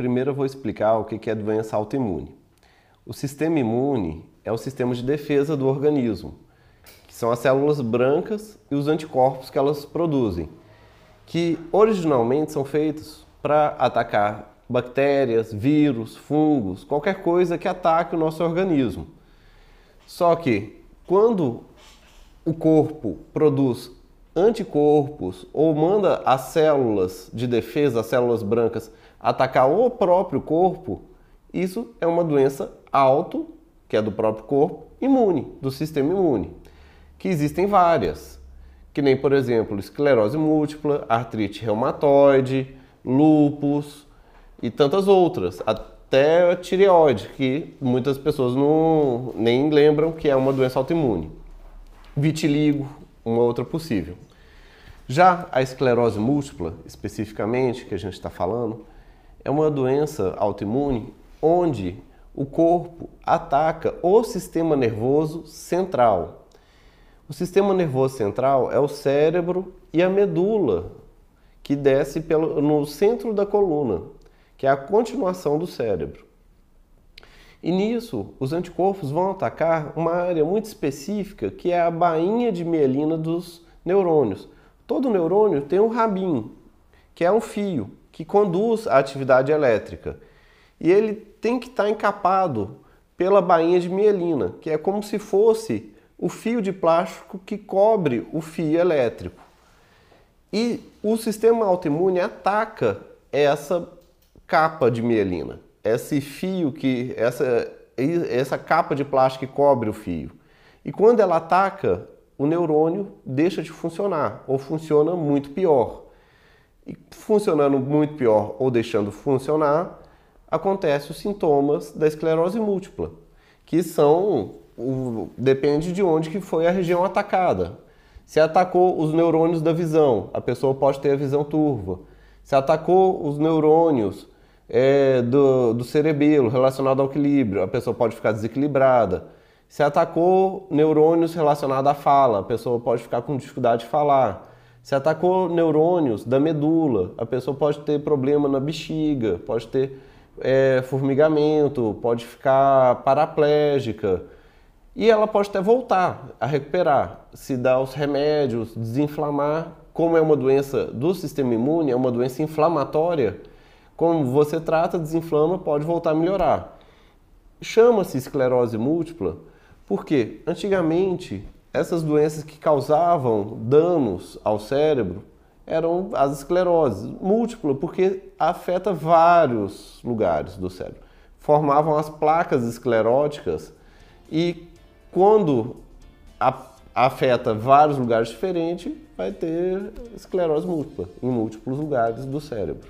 primeiro eu vou explicar o que é doença autoimune. O sistema imune é o sistema de defesa do organismo, que são as células brancas e os anticorpos que elas produzem, que originalmente são feitos para atacar bactérias, vírus, fungos, qualquer coisa que ataque o nosso organismo. Só que quando o corpo produz anticorpos ou manda as células de defesa, as células brancas, atacar o próprio corpo, isso é uma doença auto, que é do próprio corpo, imune, do sistema imune, que existem várias, que nem, por exemplo, esclerose múltipla, artrite reumatoide, lúpus e tantas outras, até a tireoide, que muitas pessoas não, nem lembram que é uma doença autoimune. Vitiligo, uma outra possível. Já a esclerose múltipla, especificamente, que a gente está falando, é uma doença autoimune onde o corpo ataca o sistema nervoso central. O sistema nervoso central é o cérebro e a medula, que desce pelo, no centro da coluna, que é a continuação do cérebro. E nisso, os anticorpos vão atacar uma área muito específica, que é a bainha de mielina dos neurônios. Todo neurônio tem um rabinho, que é um fio, que conduz a atividade elétrica. E ele tem que estar encapado pela bainha de mielina, que é como se fosse o fio de plástico que cobre o fio elétrico. E o sistema autoimune ataca essa capa de mielina, esse fio que essa essa capa de plástico que cobre o fio. E quando ela ataca, o neurônio deixa de funcionar ou funciona muito pior. E funcionando muito pior ou deixando funcionar, acontecem os sintomas da esclerose múltipla, que são o, depende de onde que foi a região atacada. Se atacou os neurônios da visão, a pessoa pode ter a visão turva. Se atacou os neurônios é, do, do cerebelo relacionado ao equilíbrio, a pessoa pode ficar desequilibrada. Se atacou neurônios relacionados à fala, a pessoa pode ficar com dificuldade de falar. Se atacou neurônios da medula, a pessoa pode ter problema na bexiga, pode ter é, formigamento, pode ficar paraplégica e ela pode até voltar a recuperar, se dá os remédios, desinflamar. Como é uma doença do sistema imune, é uma doença inflamatória, como você trata, desinflama, pode voltar a melhorar. Chama-se esclerose múltipla porque antigamente essas doenças que causavam danos ao cérebro eram as escleroses múltipla, porque afeta vários lugares do cérebro. Formavam as placas escleróticas e quando afeta vários lugares diferentes, vai ter esclerose múltipla em múltiplos lugares do cérebro.